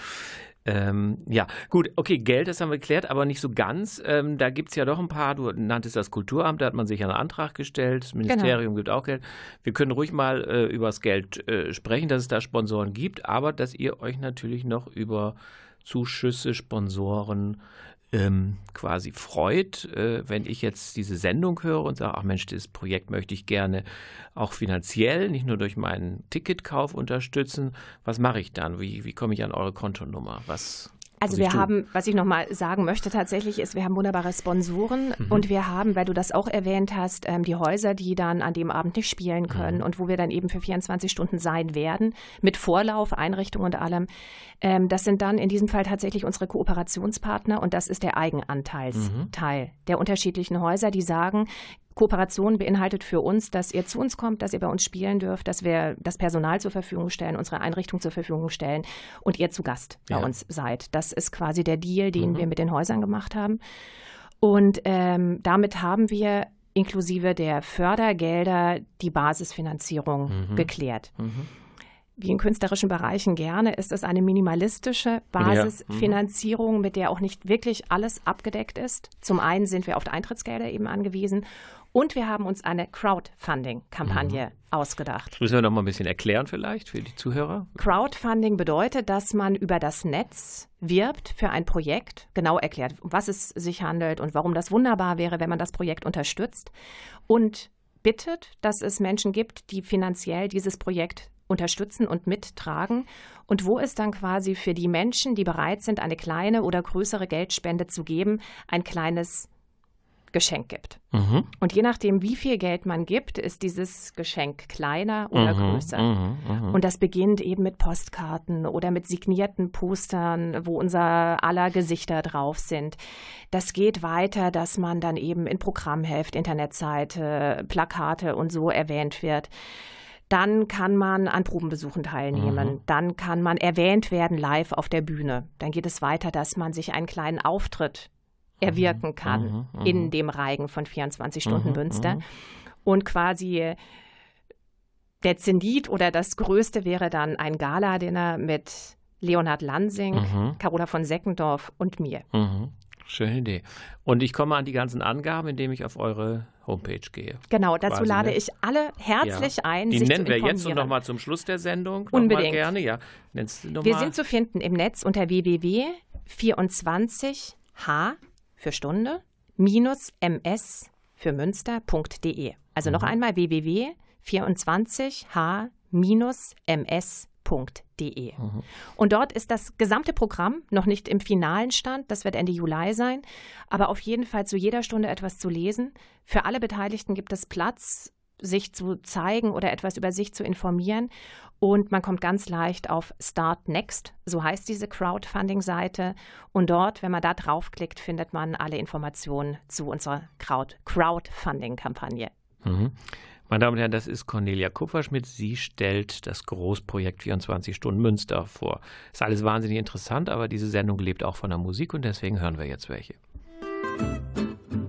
Ähm, ja, gut, okay, Geld, das haben wir geklärt, aber nicht so ganz. Ähm, da gibt es ja doch ein paar, du nanntest das Kulturamt, da hat man sich einen Antrag gestellt, das Ministerium gibt auch Geld. Wir können ruhig mal äh, über das Geld äh, sprechen, dass es da Sponsoren gibt, aber dass ihr euch natürlich noch über Zuschüsse, Sponsoren ähm, quasi freut, äh, wenn ich jetzt diese Sendung höre und sage, ach Mensch, dieses Projekt möchte ich gerne auch finanziell, nicht nur durch meinen Ticketkauf unterstützen. Was mache ich dann? Wie, wie komme ich an eure Kontonummer? Was also wir haben, was ich nochmal sagen möchte tatsächlich, ist, wir haben wunderbare Sponsoren mhm. und wir haben, weil du das auch erwähnt hast, ähm, die Häuser, die dann an dem Abend nicht spielen können mhm. und wo wir dann eben für 24 Stunden sein werden, mit Vorlauf, Einrichtung und allem. Ähm, das sind dann in diesem Fall tatsächlich unsere Kooperationspartner und das ist der Eigenanteilsteil mhm. der unterschiedlichen Häuser, die sagen, Kooperation beinhaltet für uns, dass ihr zu uns kommt, dass ihr bei uns spielen dürft, dass wir das Personal zur Verfügung stellen, unsere Einrichtung zur Verfügung stellen und ihr zu Gast bei ja. uns seid. Das ist quasi der Deal, den mhm. wir mit den Häusern gemacht haben. Und ähm, damit haben wir inklusive der Fördergelder die Basisfinanzierung mhm. geklärt. Mhm wie in künstlerischen Bereichen gerne, ist es eine minimalistische Basisfinanzierung, ja. mhm. mit der auch nicht wirklich alles abgedeckt ist. Zum einen sind wir auf Eintrittsgelder eben angewiesen und wir haben uns eine Crowdfunding-Kampagne mhm. ausgedacht. Das müssen wir noch mal ein bisschen erklären vielleicht für die Zuhörer. Crowdfunding bedeutet, dass man über das Netz wirbt für ein Projekt, genau erklärt, um was es sich handelt und warum das wunderbar wäre, wenn man das Projekt unterstützt und bittet, dass es Menschen gibt, die finanziell dieses Projekt unterstützen und mittragen und wo es dann quasi für die Menschen, die bereit sind, eine kleine oder größere Geldspende zu geben, ein kleines Geschenk gibt. Mhm. Und je nachdem, wie viel Geld man gibt, ist dieses Geschenk kleiner oder mhm, größer. Mhm, mhm, und das beginnt eben mit Postkarten oder mit signierten Postern, wo unser aller Gesichter drauf sind. Das geht weiter, dass man dann eben in Programmheft, Internetseite, Plakate und so erwähnt wird. Dann kann man an Probenbesuchen teilnehmen. Mhm. Dann kann man erwähnt werden live auf der Bühne. Dann geht es weiter, dass man sich einen kleinen Auftritt erwirken mhm. kann mhm. Mhm. in dem Reigen von 24 Stunden mhm. Münster. Und quasi der Zenit oder das Größte wäre dann ein Gala-Dinner mit Leonhard Lansing, mhm. Carola von Seckendorf und mir. Mhm. Schöne Idee. Und ich komme an die ganzen Angaben, indem ich auf eure Homepage gehe. Genau, dazu quasi, lade ne? ich alle herzlich ja. ein. Die nennen wir jetzt und nochmal zum Schluss der Sendung. Unbedingt. gerne. Ja. wir sind zu finden im Netz unter www.24h für Stunde minus ms für Münster.de. Also mhm. noch einmal www.24h minus ms www.ftf.de. Mhm. Und dort ist das gesamte Programm noch nicht im finalen Stand, das wird Ende Juli sein, aber auf jeden Fall zu jeder Stunde etwas zu lesen. Für alle Beteiligten gibt es Platz, sich zu zeigen oder etwas über sich zu informieren. Und man kommt ganz leicht auf Start Next, so heißt diese Crowdfunding-Seite. Und dort, wenn man da draufklickt, findet man alle Informationen zu unserer Crowdfunding-Kampagne. Mhm. Meine Damen und Herren, das ist Cornelia Kupferschmidt. Sie stellt das Großprojekt 24 Stunden Münster vor. Ist alles wahnsinnig interessant, aber diese Sendung lebt auch von der Musik und deswegen hören wir jetzt welche. in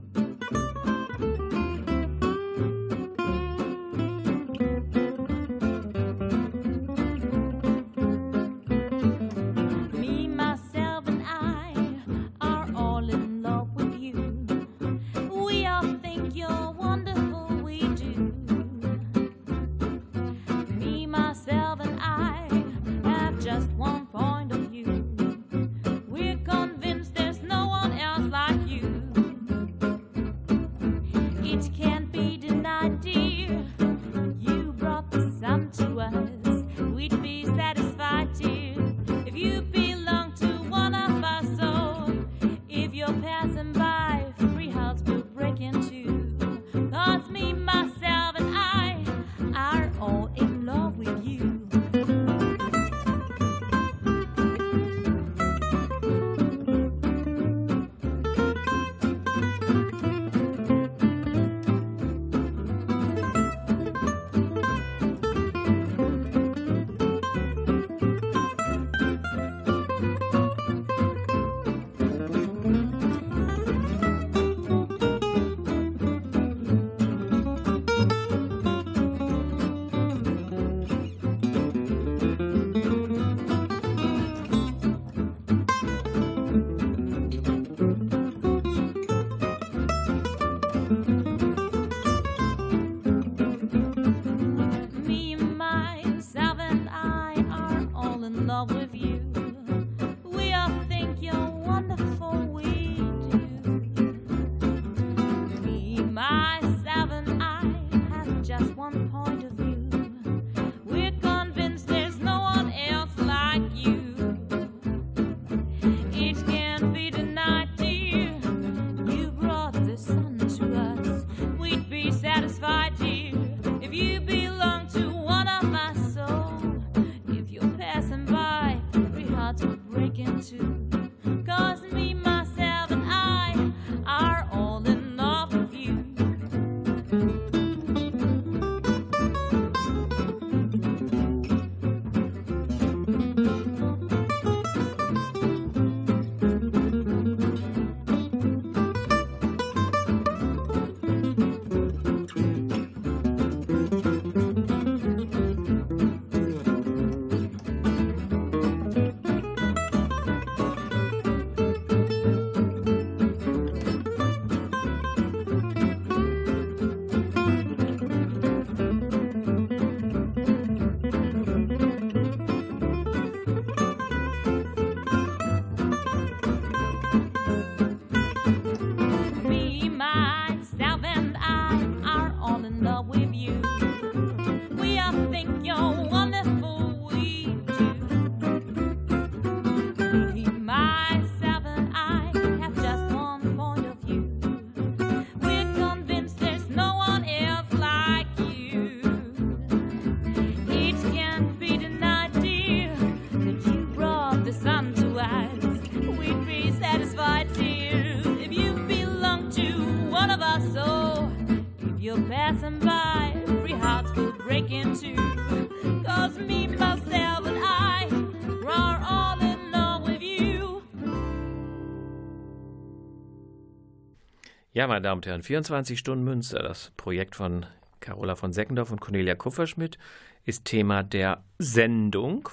Ja, meine Damen und Herren, 24 Stunden Münster, das Projekt von Carola von Seckendorf und Cornelia Kupferschmidt, ist Thema der Sendung.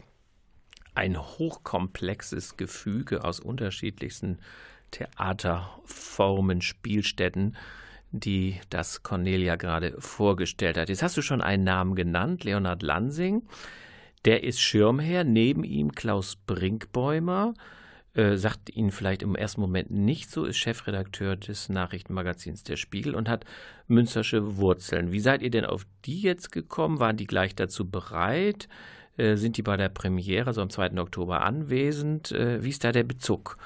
Ein hochkomplexes Gefüge aus unterschiedlichsten Theaterformen, Spielstätten, die das Cornelia gerade vorgestellt hat. Jetzt hast du schon einen Namen genannt, Leonhard Lansing. Der ist Schirmherr, neben ihm Klaus Brinkbäumer, äh, sagt Ihnen vielleicht im ersten Moment nicht so, ist Chefredakteur des Nachrichtenmagazins Der Spiegel und hat münstersche Wurzeln. Wie seid ihr denn auf die jetzt gekommen? Waren die gleich dazu bereit? Äh, sind die bei der Premiere, also am 2. Oktober, anwesend? Äh, wie ist da der Bezug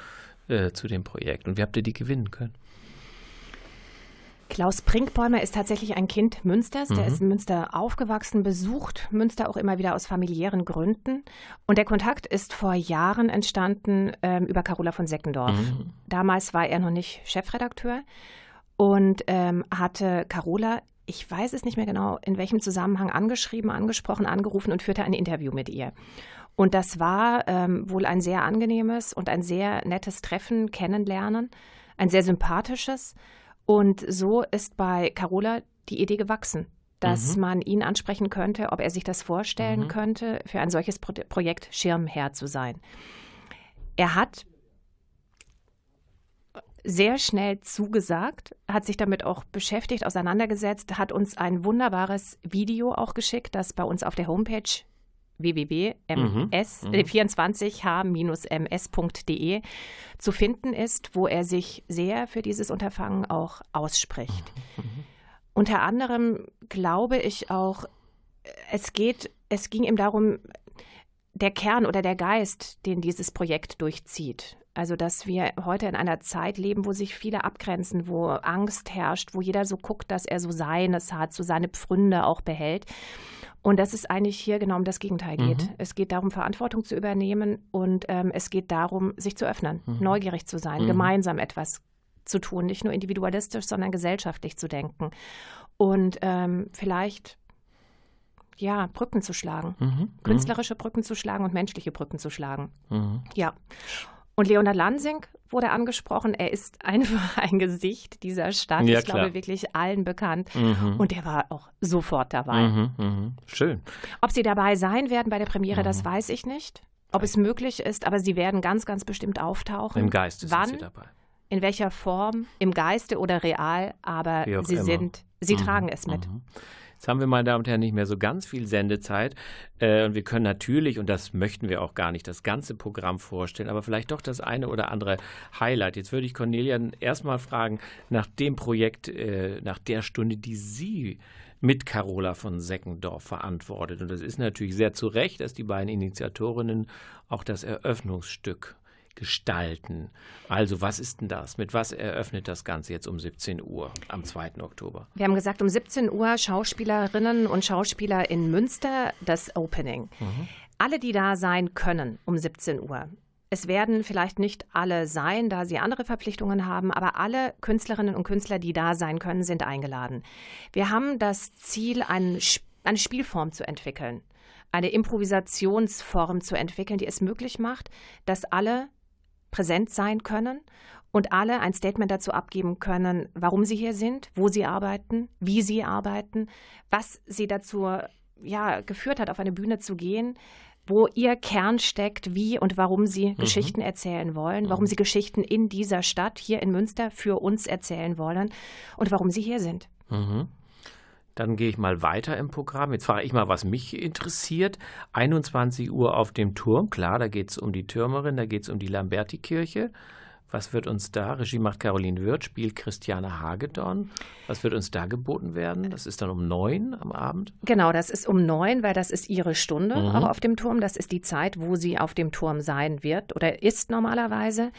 zu dem Projekt und wie habt ihr die gewinnen können? Klaus Brinkbäumer ist tatsächlich ein Kind Münsters. Der ist in Münster aufgewachsen, besucht Münster auch immer wieder aus familiären Gründen. Und der Kontakt ist vor Jahren entstanden ähm, über Carola von Seckendorf. Damals war er noch nicht Chefredakteur und ähm, hatte Carola, ich weiß es nicht mehr genau, in welchem Zusammenhang angeschrieben, angesprochen, angerufen und führte ein Interview mit ihr. Und das war ähm, wohl ein sehr angenehmes und ein sehr nettes Treffen, Kennenlernen, ein sehr sympathisches. Und so ist bei Carola die Idee gewachsen, dass man ihn ansprechen könnte, ob er sich das vorstellen könnte, für ein solches Pro Projekt Schirmherr zu sein. Er hat sehr schnell zugesagt, hat sich damit auch beschäftigt, auseinandergesetzt, hat uns ein wunderbares Video auch geschickt, das bei uns auf der Homepage www.ms, äh, 24h-ms.de zu finden ist, wo er sich sehr für dieses Unterfangen auch ausspricht. Unter anderem glaube ich auch, es geht, es ging ihm darum, der Kern oder der Geist, den dieses Projekt durchzieht. Also, dass wir heute in einer Zeit leben, wo sich viele abgrenzen, wo Angst herrscht, wo jeder so guckt, dass er so seines hat, so seine Pfründe auch behält. Und dass es eigentlich hier genau um das Gegenteil geht. Es geht darum, Verantwortung zu übernehmen und ähm, es geht darum, sich zu öffnen, neugierig zu sein, gemeinsam etwas zu tun, nicht nur individualistisch, sondern gesellschaftlich zu denken. Und ähm, vielleicht ja, Brücken zu schlagen, künstlerische Brücken zu schlagen und menschliche Brücken zu schlagen. Ja. Und Leonard Lansing wurde angesprochen. Er ist einfach ein Gesicht dieser Stadt. Ja, ich glaube, klar. wirklich allen bekannt. Und er war auch sofort dabei. Mhm, mhm. Schön. Ob sie dabei sein werden bei der Premiere, das weiß ich nicht. Ob es möglich ist, aber sie werden ganz, ganz bestimmt auftauchen. Im Geiste Wann, sind sie dabei. in welcher Form, im Geiste oder real, aber sie immer. sind, sie Mhm, tragen es mit. Jetzt haben wir, meine Damen und Herren, nicht mehr so ganz viel Sendezeit. Äh, und wir können natürlich, und das möchten wir auch gar nicht, das ganze Programm vorstellen, aber vielleicht doch das eine oder andere Highlight. Jetzt würde ich Cornelia erstmal fragen nach dem Projekt, äh, nach der Stunde, die Sie mit Carola von Seckendorf verantwortet. Und das ist natürlich sehr zu Recht, dass die beiden Initiatorinnen auch das Eröffnungsstück gestalten. Also was ist denn das? Mit was eröffnet das Ganze jetzt um 17 Uhr am 2. Oktober? Wir haben gesagt, um 17 Uhr Schauspielerinnen und Schauspieler in Münster das Opening. Alle, die da sein können um 17 Uhr. Es werden vielleicht nicht alle sein, da sie andere Verpflichtungen haben, aber alle Künstlerinnen und Künstler, die da sein können, sind eingeladen. Wir haben das Ziel, eine Spielform zu entwickeln, eine Improvisationsform zu entwickeln, die es möglich macht, dass alle präsent sein können und alle ein Statement dazu abgeben können, warum sie hier sind, wo sie arbeiten, wie sie arbeiten, was sie dazu ja, geführt hat, auf eine Bühne zu gehen, wo ihr Kern steckt, wie und warum sie Geschichten erzählen wollen, warum sie Geschichten in dieser Stadt, hier in Münster, für uns erzählen wollen und warum sie hier sind. Mhm. Dann gehe ich mal weiter im Programm. Jetzt frage ich mal, was mich interessiert. 21 Uhr auf dem Turm. Klar, da geht es um die Türmerin, da geht es um die Lamberti-Kirche. Was wird uns da? Regie macht Caroline Wirth, spielt Christiane Hagedorn. Was wird uns da geboten werden? Das ist dann um neun am Abend. Genau, das ist um neun, weil das ist ihre Stunde auch auf dem Turm. Das ist die Zeit, wo sie auf dem Turm sein wird oder ist normalerweise.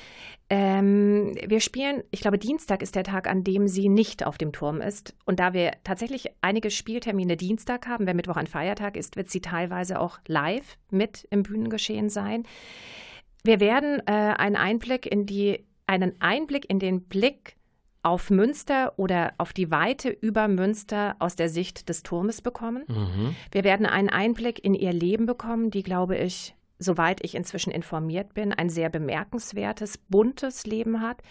Ähm, wir spielen, ich glaube, Dienstag ist der Tag, an dem sie nicht auf dem Turm ist. Und da wir tatsächlich einige Spieltermine Dienstag haben, wenn Mittwoch ein Feiertag ist, wird sie teilweise auch live mit im Bühnengeschehen sein. Wir werden äh, einen Einblick in die, einen Einblick in den Blick auf Münster oder auf die Weite über Münster aus der Sicht des Turmes bekommen. Wir werden einen Einblick in ihr Leben bekommen, die, glaube ich, soweit ich inzwischen informiert bin, ein sehr bemerkenswertes, buntes Leben hat.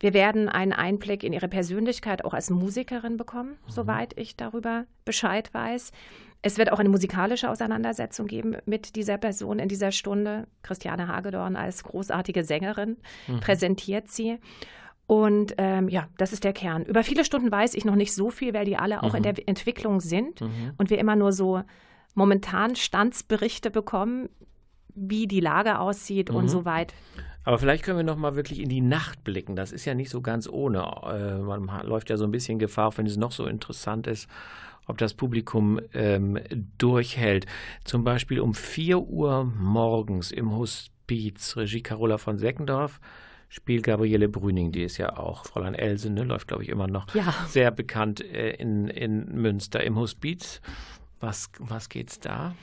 Wir werden einen Einblick in ihre Persönlichkeit auch als Musikerin bekommen, soweit ich darüber Bescheid weiß. Es wird auch eine musikalische Auseinandersetzung geben mit dieser Person in dieser Stunde. Christiane Hagedorn als großartige Sängerin präsentiert sie. Und ähm, ja, das ist der Kern. Über viele Stunden weiß ich noch nicht so viel, weil die alle auch in der Entwicklung sind und wir immer nur so momentan Standsberichte bekommen, wie die Lage aussieht und so weit. Aber vielleicht können wir noch mal wirklich in die Nacht blicken. Das ist ja nicht so ganz ohne. Äh, man läuft ja so ein bisschen Gefahr, auch wenn es noch so interessant ist, ob das Publikum ähm, durchhält. Zum Beispiel um 4 Uhr morgens im Hospiz, Regie Carola von Seckendorf, spielt Gabriele Brüning, die ist ja auch, Fräulein Else, ne, läuft glaube ich immer noch, Ja. sehr bekannt äh, in, in Münster im Hospiz. Was, was geht's da?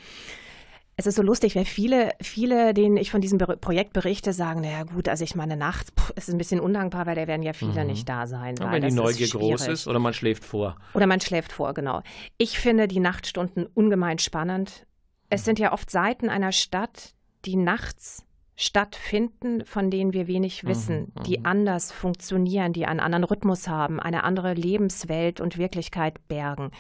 Es ist so lustig, weil viele, viele, denen ich von diesem Projekt berichte, sagen, naja gut, also ich meine, nachts pff, es ist ein bisschen undankbar, weil da werden ja viele nicht da sein. Ja, weil wenn die Neugier ist groß ist oder man schläft vor. Oder man schläft vor, genau. Ich finde die Nachtstunden ungemein spannend. Es sind ja oft Seiten einer Stadt, die nachts stattfinden, von denen wir wenig wissen, die anders funktionieren, die einen anderen Rhythmus haben, eine andere Lebenswelt und Wirklichkeit bergen.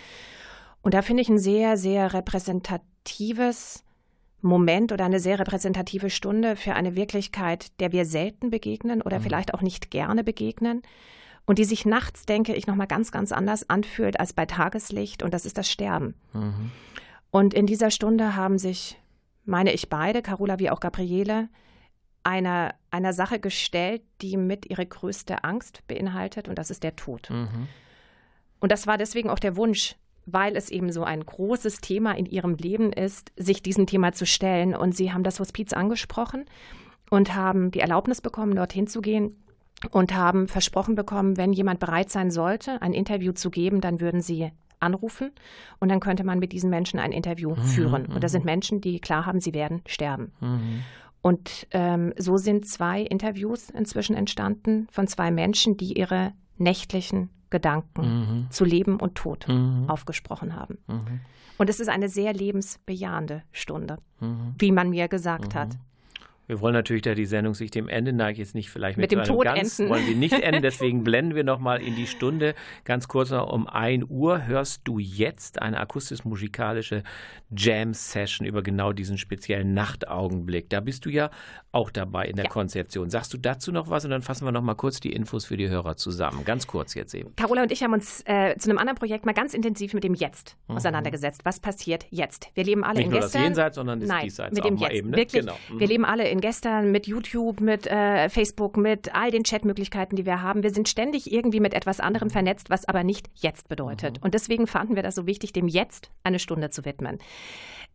Und da finde ich ein sehr, sehr repräsentatives Moment oder eine sehr repräsentative Stunde für eine Wirklichkeit, der wir selten begegnen oder vielleicht auch nicht gerne begegnen und die sich nachts, denke ich, nochmal ganz, ganz anders anfühlt als bei Tageslicht und das ist das Sterben. Und in dieser Stunde haben sich, meine ich beide, Carola wie auch Gabriele, einer, einer Sache gestellt, die mit ihre größte Angst beinhaltet und das ist der Tod. Und das war deswegen auch der Wunsch, weil es eben so ein großes Thema in ihrem Leben ist, sich diesem Thema zu stellen. Und sie haben das Hospiz angesprochen und haben die Erlaubnis bekommen, dorthin zu gehen und haben versprochen bekommen, wenn jemand bereit sein sollte, ein Interview zu geben, dann würden sie anrufen und dann könnte man mit diesen Menschen ein Interview führen. Und das sind Menschen, die klar haben, sie werden sterben. Und ähm, so sind zwei Interviews inzwischen entstanden von zwei Menschen, die ihre nächtlichen Gedanken zu Leben und Tod aufgesprochen haben. Und es ist eine sehr lebensbejahende Stunde, wie man mir gesagt hat. Wir wollen natürlich, da die Sendung sich dem Ende neigt, jetzt nicht vielleicht Mit mit, dem Tod ganz, enden. wollen wir nicht enden, deswegen blenden wir nochmal in die Stunde. Ganz kurz noch um 1 Uhr hörst du jetzt eine akustisch-musikalische Jam-Session über genau diesen speziellen Nachtaugenblick. Da bist du ja auch dabei in der Ja. Konzeption. Sagst du dazu noch was und dann fassen wir nochmal kurz die Infos für die Hörer zusammen. Ganz kurz jetzt eben. Carola und ich haben uns äh, zu einem anderen Projekt mal ganz intensiv mit dem Jetzt auseinandergesetzt. Was passiert jetzt? Wir leben alle Mhm. Nicht in nur das gestern. Jenseits, sondern das Nein, Diesseits mit auch dem Jetzt. eben. Ne? Wirklich. Genau. Mhm. Wir leben alle in gestern mit YouTube, mit äh, Facebook, mit all den Chatmöglichkeiten, die wir haben. Wir sind ständig irgendwie mit etwas Mhm. anderem vernetzt, was aber nicht jetzt bedeutet. Und deswegen fanden wir das so wichtig, dem Jetzt eine Stunde zu widmen.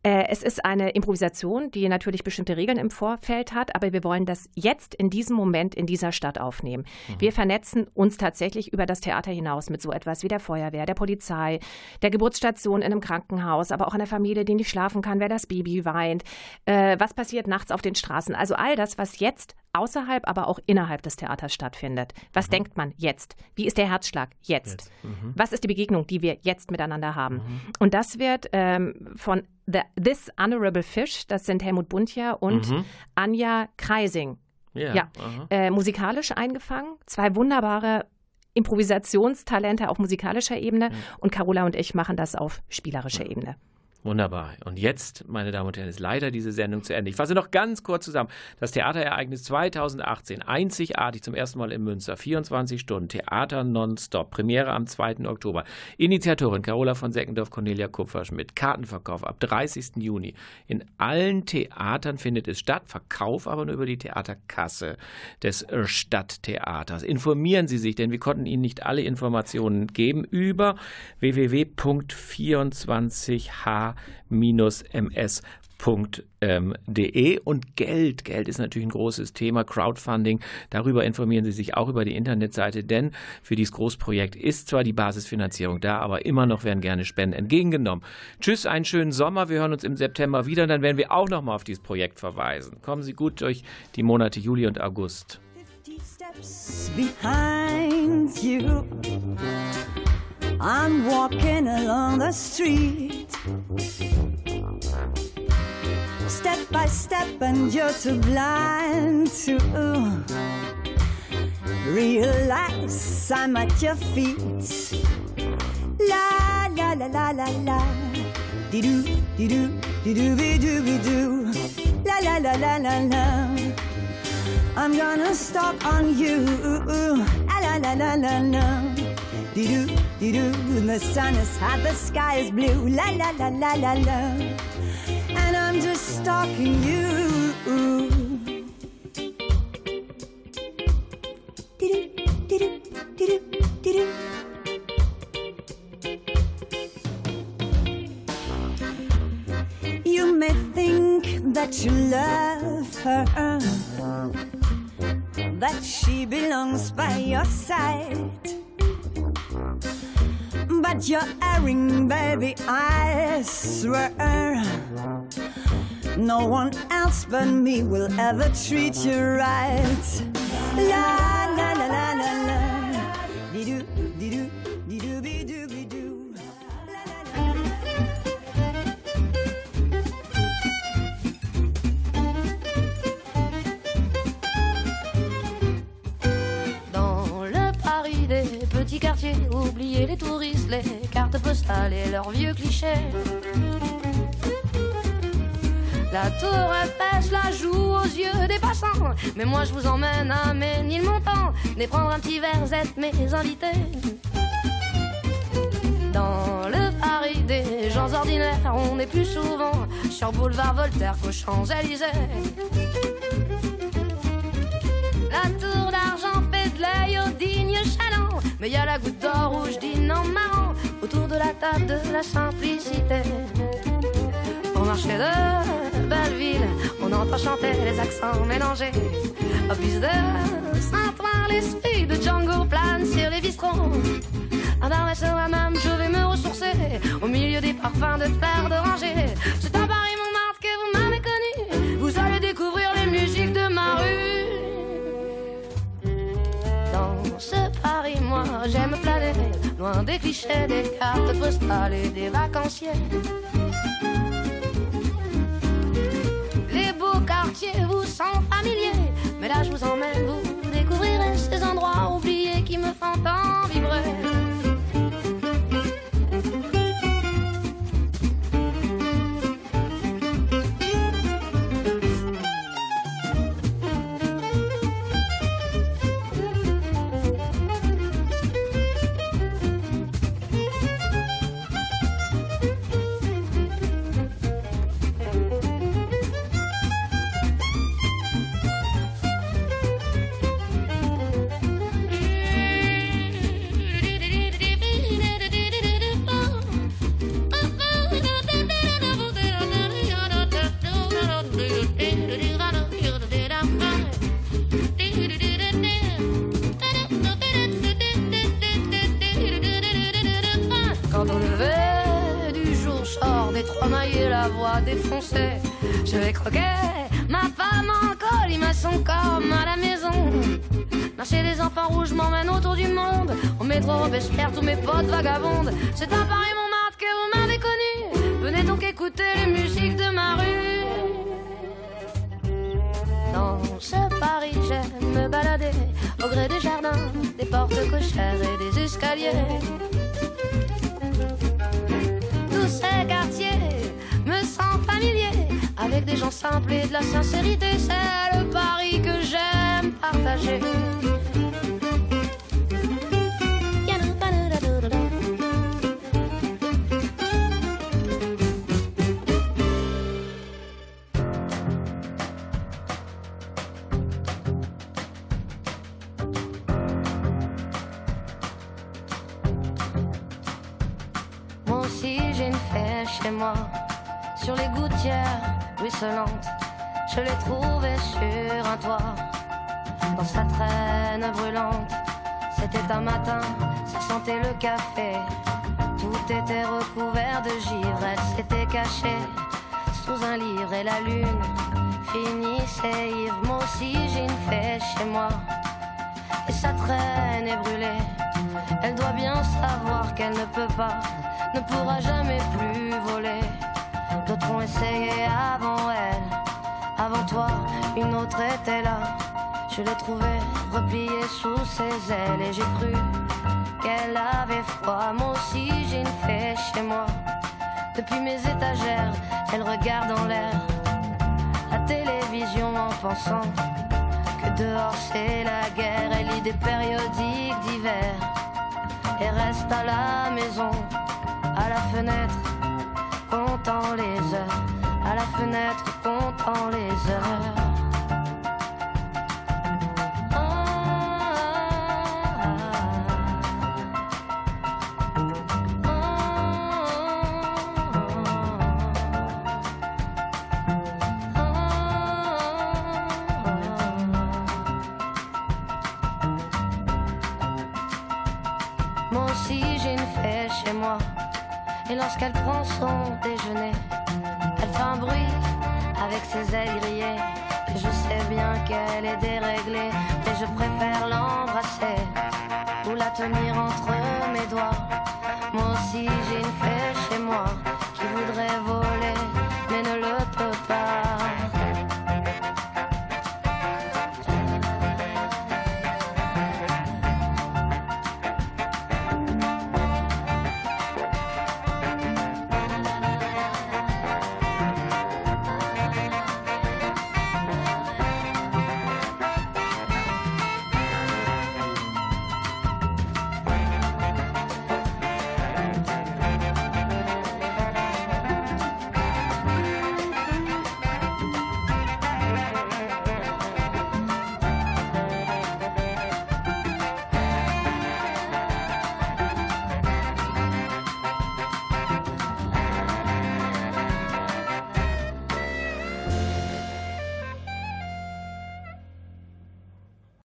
Äh, Es ist eine Improvisation, die natürlich bestimmte Regeln im Vorfeld hat, aber wir wollen das jetzt in diesem Moment in dieser Stadt aufnehmen. Wir vernetzen uns tatsächlich über das Theater hinaus mit so etwas wie der Feuerwehr, der Polizei, der Geburtsstation in einem Krankenhaus, aber auch einer Familie, die nicht schlafen kann, wer das Baby weint, äh, was passiert nachts auf den Straßen. Also all das, was jetzt außerhalb, aber auch innerhalb des Theaters stattfindet. Was denkt man jetzt? Wie ist der Herzschlag jetzt? Was ist die Begegnung, die wir jetzt miteinander haben? Und das wird ähm, von The, This Honorable Fish, das sind Helmut Buntja und Anja Kreising, Ja. ja, äh, musikalisch eingefangen. Zwei wunderbare Improvisationstalente auf musikalischer Ebene und Carola und ich machen das auf spielerischer Ebene. Wunderbar. Und jetzt, meine Damen und Herren, ist leider diese Sendung zu Ende. Ich fasse noch ganz kurz zusammen. Das Theaterereignis 2018, einzigartig zum ersten Mal in Münster, 24 Stunden, Theater nonstop, Premiere am 2. Oktober. Initiatorin Carola von Seckendorf, Cornelia Kupferschmidt. Kartenverkauf ab 30. Juni. In allen Theatern findet es statt, Verkauf aber nur über die Theaterkasse des Stadttheaters. Informieren Sie sich, denn wir konnten Ihnen nicht alle Informationen geben über www.24h-ms.de und Geld. Geld ist natürlich ein großes Thema. Crowdfunding. Darüber informieren Sie sich auch über die Internetseite, denn für dieses Großprojekt ist zwar die Basisfinanzierung da, aber immer noch werden gerne Spenden entgegengenommen. Tschüss, einen schönen Sommer. Wir hören uns im September wieder. Dann werden wir auch nochmal auf dieses Projekt verweisen. Kommen Sie gut durch die Monate Juli und August. 50 steps behind you. I'm walking along the street. Step by step, and you're too blind to realize I'm at your feet. La la la la la la. Dee doo, dee doo, dee doo, be doo, be doo. La la la la la la. I'm gonna stalk on you. Ah, la la la la la. Doo, dee doo. The sun is hot, the sky is blue. La la la la la la. And I'm just stalking you. Doo, doo, doo. You may think that you love her, that she belongs by your side. But you're erring, baby, I swear. No one else but me will ever treat you right. Oubliez les touristes, les cartes postales et leurs vieux clichés. La tour je la joue aux yeux des passants. Mais moi je vous emmène à Ménilmontant, et prendre un petit verre, êtes mes invités. Dans le Paris des gens ordinaires, on est plus souvent sur boulevard Voltaire qu'aux Champs-Élysées. La tour Mais y a la goutte d'or rouge dîne en marrant autour de la table de la simplicité. Au marché de Belleville, on entend chanter les accents mélangés. Fils de Saint-Ouen, l'esprit de Django plane sur les bistrons. À la même, je vais me ressourcer au milieu des parfums de fleurs d'oranger. j'aime flâner, loin des clichés, des cartes postales et des vacanciers. Les beaux quartiers vous sont familiers, mais là je vous emmène, vous découvrirez ces endroits oubliés qui me font tant vibrer. Enfants rouges m'emmène autour du monde. Au métro Robespierre, tous mes potes vagabondes. C'est à Paris Montmartre que vous m'avez connu. Venez donc écouter les musiques de ma rue. Dans ce Paris, j'aime me balader au gré des jardins, des portes cochères et des escaliers. Tous ces quartiers me sentent familiers avec des gens simples et de la sincérité. C'est le Paris que j'aime partager. Sur les gouttières ruisselantes. Je l'ai trouvée sur un toit Dans sa traîne brûlante. C'était un matin, ça sentait le café. Tout était recouvert de givre Elle s'était cachée sous un livre Et la lune finissait ivre. Moi aussi j'ai une fée chez moi. Et sa traîne est brûlée. Elle doit bien savoir qu'elle ne peut pas, ne pourra jamais plus voler. D'autres ont essayé avant elle, avant toi, une autre était là. Je l'ai trouvée repliée sous ses ailes et j'ai cru qu'elle avait froid. Moi aussi j'ai une fée chez moi. Depuis mes étagères, elle regarde en l'air la télévision en pensant que dehors c'est la guerre. Elle lit des périodiques d'hiver et reste à la maison, à la fenêtre, comptant les heures, à la fenêtre, comptant les heures. Son déjeuner. Elle fait un bruit avec ses ailes grillées. Et je sais bien qu'elle est déréglée Mais je préfère l'embrasser Ou la tenir entre mes doigts. Moi aussi j'ai une fée chez moi